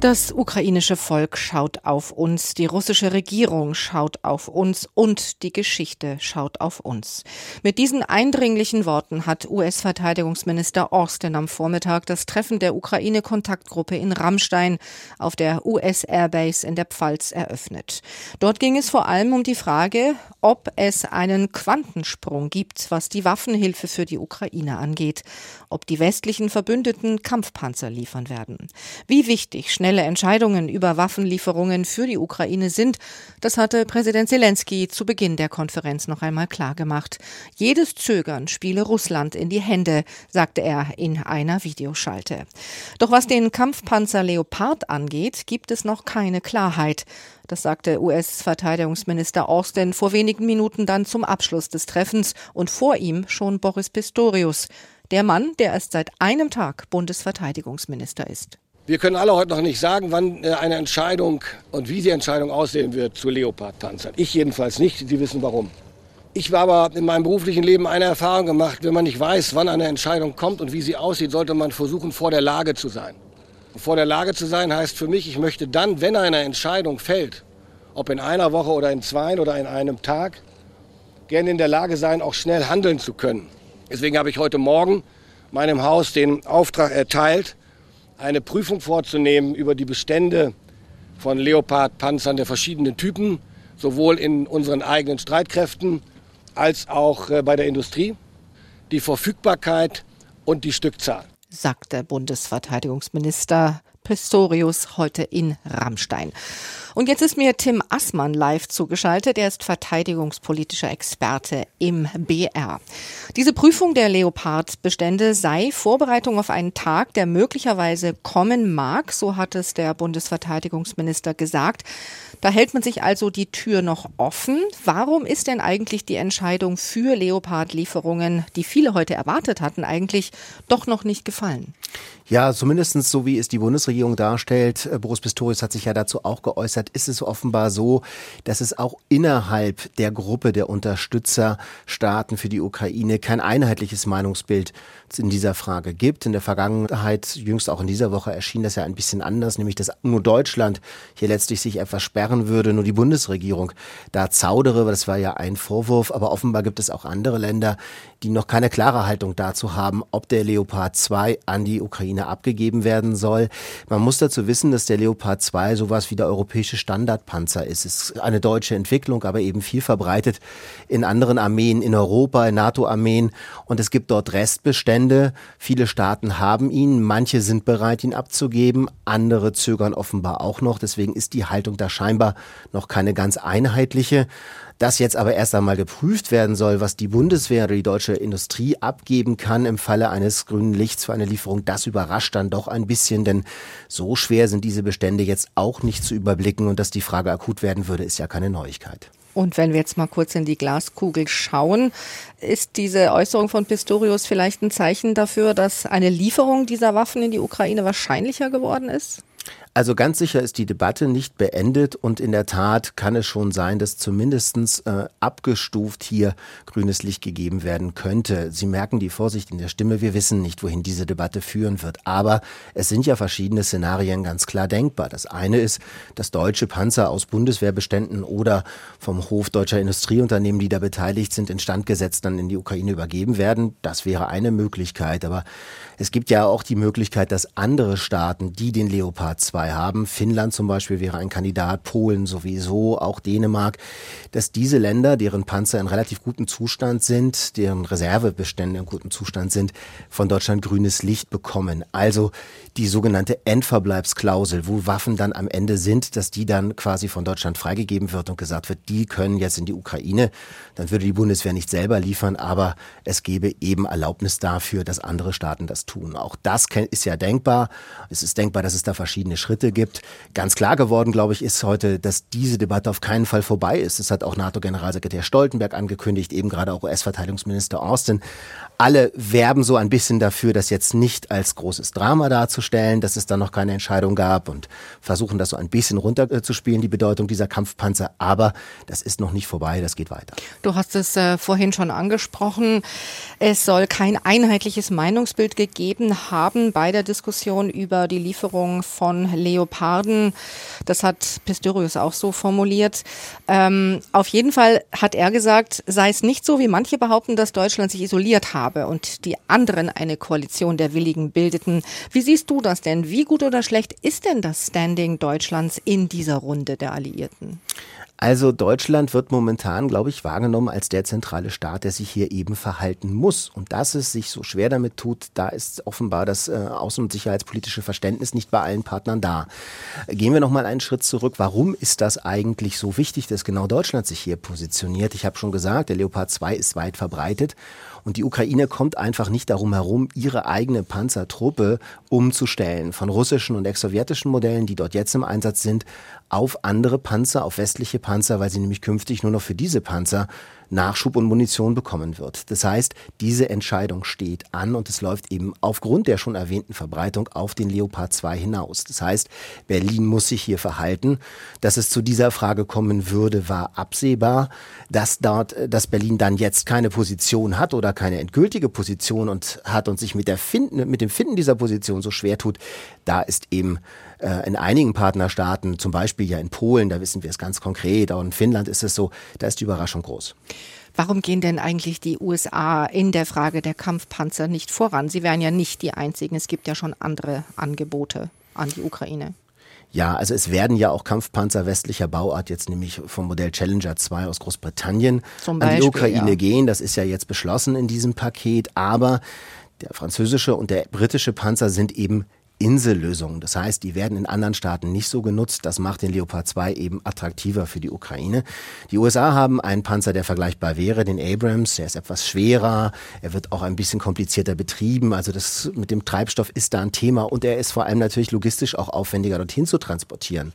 Das ukrainische Volk schaut auf uns, die russische Regierung schaut auf uns und die Geschichte schaut auf uns. Mit diesen eindringlichen Worten hat US-Verteidigungsminister Austin am Vormittag das Treffen der Ukraine-Kontaktgruppe in Rammstein auf der US-Airbase in der Pfalz eröffnet. Dort ging es vor allem um die Frage, ob es einen Quantensprung gibt, was die Waffenhilfe für die Ukraine angeht, ob die westlichen Verbündeten Kampfpanzer liefern werden. Wie wichtig schnell Schnelle Entscheidungen über Waffenlieferungen für die Ukraine sind, das hatte Präsident Zelensky zu Beginn der Konferenz noch einmal klargemacht. Jedes Zögern spiele Russland in die Hände, sagte er in einer Videoschalte. Doch was den Kampfpanzer Leopard angeht, gibt es noch keine Klarheit. Das sagte US-Verteidigungsminister Austin vor wenigen Minuten dann zum Abschluss des Treffens und vor ihm schon Boris Pistorius, der Mann, der erst seit einem Tag Bundesverteidigungsminister ist. Wir können alle heute noch nicht sagen, wann äh, eine Entscheidung und wie die Entscheidung aussehen wird zu Leopard-Panzern. Ich jedenfalls nicht. Sie wissen warum. Ich habe aber in meinem beruflichen Leben eine Erfahrung gemacht. Wenn man nicht weiß, wann eine Entscheidung kommt und wie sie aussieht, sollte man versuchen, vor der Lage zu sein. Und vor der Lage zu sein heißt für mich, ich möchte dann, wenn eine Entscheidung fällt, ob in einer Woche oder in zwei oder in einem Tag, gerne in der Lage sein, auch schnell handeln zu können. Deswegen habe ich heute Morgen meinem Haus den Auftrag erteilt, eine Prüfung vorzunehmen über die Bestände von Leopard-Panzern der verschiedenen Typen, sowohl in unseren eigenen Streitkräften als auch äh, bei der Industrie, die Verfügbarkeit und die Stückzahl. Sagt der Bundesverteidigungsminister Pistorius heute in Rammstein. Und jetzt ist mir Tim Assmann live zugeschaltet. Er ist verteidigungspolitischer Experte im BR. Diese Prüfung der Leopard-Bestände sei Vorbereitung auf einen Tag, der möglicherweise kommen mag. So hat es der Bundesverteidigungsminister gesagt. Da hält man sich also die Tür noch offen. Warum ist denn eigentlich die Entscheidung für Leopard-Lieferungen, die viele heute erwartet hatten, eigentlich doch noch nicht gefallen? Ja, zumindest so wie es die Bundesregierung darstellt, äh, Boris Pistorius hat sich ja dazu auch geäußert, ist es offenbar so, dass es auch innerhalb der Gruppe der Unterstützerstaaten für die Ukraine kein einheitliches Meinungsbild in dieser Frage gibt. In der Vergangenheit, jüngst auch in dieser Woche, erschien das ja ein bisschen anders, nämlich dass nur Deutschland hier letztlich sich etwas sperren würde, nur die Bundesregierung da zaudere. Das war ja ein Vorwurf, aber offenbar gibt es auch andere Länder, die noch keine klare Haltung dazu haben, ob der Leopard 2 an die Ukraine abgegeben werden soll. Man muss dazu wissen, dass der Leopard 2 sowas wie der europäische Standardpanzer ist. Es ist eine deutsche Entwicklung, aber eben viel verbreitet in anderen Armeen in Europa, in NATO-Armeen. Und es gibt dort Restbestände. Viele Staaten haben ihn, manche sind bereit, ihn abzugeben, andere zögern offenbar auch noch. Deswegen ist die Haltung da scheinbar noch keine ganz einheitliche. Dass jetzt aber erst einmal geprüft werden soll, was die Bundeswehr oder die deutsche Industrie abgeben kann im Falle eines grünen Lichts für eine Lieferung, das überrascht dann doch ein bisschen, denn so schwer sind diese Bestände jetzt auch nicht zu überblicken und dass die Frage akut werden würde, ist ja keine Neuigkeit. Und wenn wir jetzt mal kurz in die Glaskugel schauen, ist diese Äußerung von Pistorius vielleicht ein Zeichen dafür, dass eine Lieferung dieser Waffen in die Ukraine wahrscheinlicher geworden ist? Also ganz sicher ist die Debatte nicht beendet und in der Tat kann es schon sein, dass zumindestens äh, abgestuft hier grünes Licht gegeben werden könnte. Sie merken die Vorsicht in der Stimme. Wir wissen nicht, wohin diese Debatte führen wird. Aber es sind ja verschiedene Szenarien ganz klar denkbar. Das eine ist, dass deutsche Panzer aus Bundeswehrbeständen oder vom Hof deutscher Industrieunternehmen, die da beteiligt sind, instand gesetzt dann in die Ukraine übergeben werden. Das wäre eine Möglichkeit. Aber es gibt ja auch die Möglichkeit, dass andere Staaten, die den Leopard 2 dabei haben. Finnland zum Beispiel wäre ein Kandidat, Polen sowieso, auch Dänemark, dass diese Länder, deren Panzer in relativ gutem Zustand sind, deren Reservebestände in gutem Zustand sind, von Deutschland grünes Licht bekommen. Also die sogenannte Endverbleibsklausel, wo Waffen dann am Ende sind, dass die dann quasi von Deutschland freigegeben wird und gesagt wird, die können jetzt in die Ukraine. Dann würde die Bundeswehr nicht selber liefern, aber es gäbe eben Erlaubnis dafür, dass andere Staaten das tun. Auch das ist ja denkbar. Es ist denkbar, dass es da verschiedene verschiedene Schritte gibt. Ganz klar geworden, glaube ich, ist heute, dass diese Debatte auf keinen Fall vorbei ist. Das hat auch NATO-Generalsekretär Stoltenberg angekündigt, eben gerade auch US-Verteidigungsminister Austin. Alle werben so ein bisschen dafür, das jetzt nicht als großes Drama darzustellen, dass es da noch keine Entscheidung gab und versuchen das so ein bisschen runterzuspielen, die Bedeutung dieser Kampfpanzer. Aber das ist noch nicht vorbei, das geht weiter. Du hast es äh, vorhin schon angesprochen. Es soll kein einheitliches Meinungsbild gegeben haben bei der Diskussion über die Lieferung von Leoparden. Das hat Pistorius auch so formuliert. Ähm, auf jeden Fall hat er gesagt, sei es nicht so, wie manche behaupten, dass Deutschland sich isoliert habe und die anderen eine Koalition der Willigen bildeten. Wie siehst du das denn? Wie gut oder schlecht ist denn das Standing Deutschlands in dieser Runde der Alliierten? Also Deutschland wird momentan, glaube ich, wahrgenommen als der zentrale Staat, der sich hier eben verhalten muss. Und dass es sich so schwer damit tut, da ist offenbar das äh, außen- und sicherheitspolitische Verständnis nicht bei allen Partnern da. Gehen wir noch mal einen Schritt zurück. Warum ist das eigentlich so wichtig, dass genau Deutschland sich hier positioniert? Ich habe schon gesagt, der Leopard 2 ist weit verbreitet und die Ukraine kommt einfach nicht darum herum, ihre eigene Panzertruppe umzustellen von russischen und ex-sowjetischen Modellen, die dort jetzt im Einsatz sind, auf andere Panzer, auf westliche Panzer, weil sie nämlich künftig nur noch für diese Panzer Nachschub und Munition bekommen wird. Das heißt, diese Entscheidung steht an und es läuft eben aufgrund der schon erwähnten Verbreitung auf den Leopard 2 hinaus. Das heißt, Berlin muss sich hier verhalten. Dass es zu dieser Frage kommen würde, war absehbar. Dass dort, dass Berlin dann jetzt keine Position hat oder keine endgültige Position und hat und sich mit, der Finden, mit dem Finden dieser Position so schwer tut, da ist eben äh, in einigen Partnerstaaten, zum Beispiel ja in Polen, da wissen wir es ganz konkret, auch in Finnland ist es so, da ist die Überraschung groß. Warum gehen denn eigentlich die USA in der Frage der Kampfpanzer nicht voran? Sie wären ja nicht die einzigen. Es gibt ja schon andere Angebote an die Ukraine. Ja, also es werden ja auch Kampfpanzer westlicher Bauart jetzt nämlich vom Modell Challenger 2 aus Großbritannien Beispiel, an die Ukraine ja. gehen. Das ist ja jetzt beschlossen in diesem Paket. Aber der französische und der britische Panzer sind eben Insellösungen. Das heißt, die werden in anderen Staaten nicht so genutzt. Das macht den Leopard 2 eben attraktiver für die Ukraine. Die USA haben einen Panzer, der vergleichbar wäre, den Abrams. Der ist etwas schwerer. Er wird auch ein bisschen komplizierter betrieben. Also das mit dem Treibstoff ist da ein Thema und er ist vor allem natürlich logistisch auch aufwendiger dorthin zu transportieren.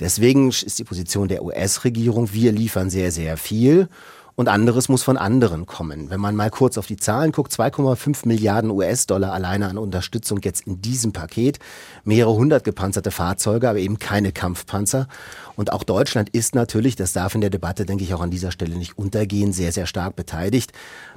Deswegen ist die Position der US-Regierung, wir liefern sehr, sehr viel und anderes muss von anderen kommen. Wenn man mal kurz auf die Zahlen guckt, 2,5 Milliarden US-Dollar alleine an Unterstützung jetzt in diesem Paket, mehrere hundert gepanzerte Fahrzeuge, aber eben keine Kampfpanzer. Und auch Deutschland ist natürlich, das darf in der Debatte, denke ich, auch an dieser Stelle nicht untergehen, sehr, sehr stark beteiligt.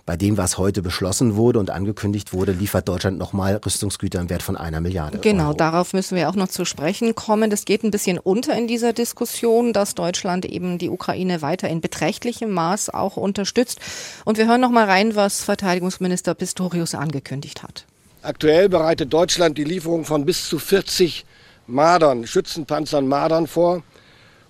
Bei dem, was heute beschlossen wurde und angekündigt wurde, liefert Deutschland nochmal Rüstungsgüter im Wert von einer Milliarde. Genau, Euro. darauf müssen wir auch noch zu sprechen kommen. Das geht ein bisschen unter in dieser Diskussion, dass Deutschland eben die Ukraine weiter in beträchtlichem Maß auch unterstützt. Und wir hören noch mal rein, was Verteidigungsminister Pistorius angekündigt hat. Aktuell bereitet Deutschland die Lieferung von bis zu 40 Mardern, Schützenpanzern Mardern vor.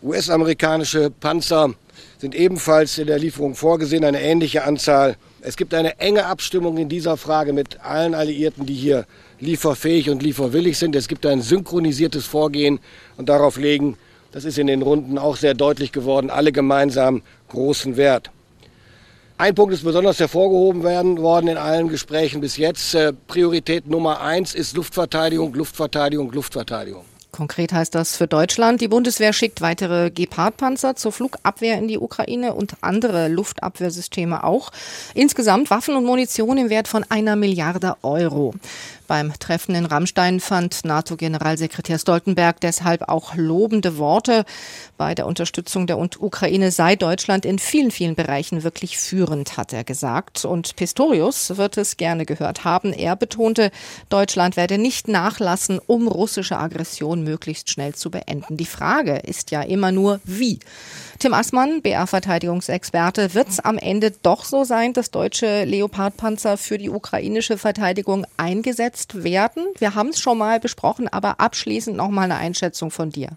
US-amerikanische Panzer sind ebenfalls in der Lieferung vorgesehen, eine ähnliche Anzahl. Es gibt eine enge Abstimmung in dieser Frage mit allen Alliierten, die hier lieferfähig und lieferwillig sind. Es gibt ein synchronisiertes Vorgehen und darauf legen, das ist in den Runden auch sehr deutlich geworden, alle gemeinsam großen Wert. Ein Punkt ist besonders hervorgehoben werden worden in allen Gesprächen bis jetzt. Äh, Priorität Nummer eins ist Luftverteidigung, Luftverteidigung, Luftverteidigung. Konkret heißt das für Deutschland, die Bundeswehr schickt weitere Gepard-Panzer zur Flugabwehr in die Ukraine und andere Luftabwehrsysteme auch. Insgesamt Waffen und Munition im Wert von einer Milliarde Euro. Beim Treffen in Rammstein fand NATO-Generalsekretär Stoltenberg deshalb auch lobende Worte. Bei der Unterstützung der Ukraine sei Deutschland in vielen, vielen Bereichen wirklich führend, hat er gesagt. Und Pistorius wird es gerne gehört haben. Er betonte, Deutschland werde nicht nachlassen, um russische Aggression möglichst schnell zu beenden. Die Frage ist ja immer nur, wie. Tim Assmann, BR-Verteidigungsexperte, wird es am Ende doch so sein, dass deutsche Leopardpanzer für die ukrainische Verteidigung eingesetzt werden? Wir haben es schon mal besprochen, aber abschließend noch mal eine Einschätzung von dir.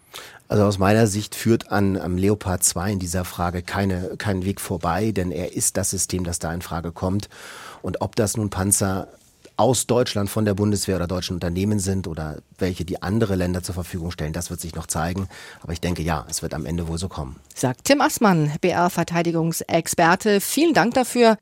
Also aus meiner Sicht führt an am Leopard 2 in dieser Frage keine, kein Weg vorbei, denn er ist das System, das da in Frage kommt. Und ob das nun Panzer aus Deutschland von der Bundeswehr oder deutschen Unternehmen sind oder welche die andere Länder zur Verfügung stellen, das wird sich noch zeigen. Aber ich denke, ja, es wird am Ende wohl so kommen. Sagt Tim Assmann, BR-Verteidigungsexperte. Vielen Dank dafür.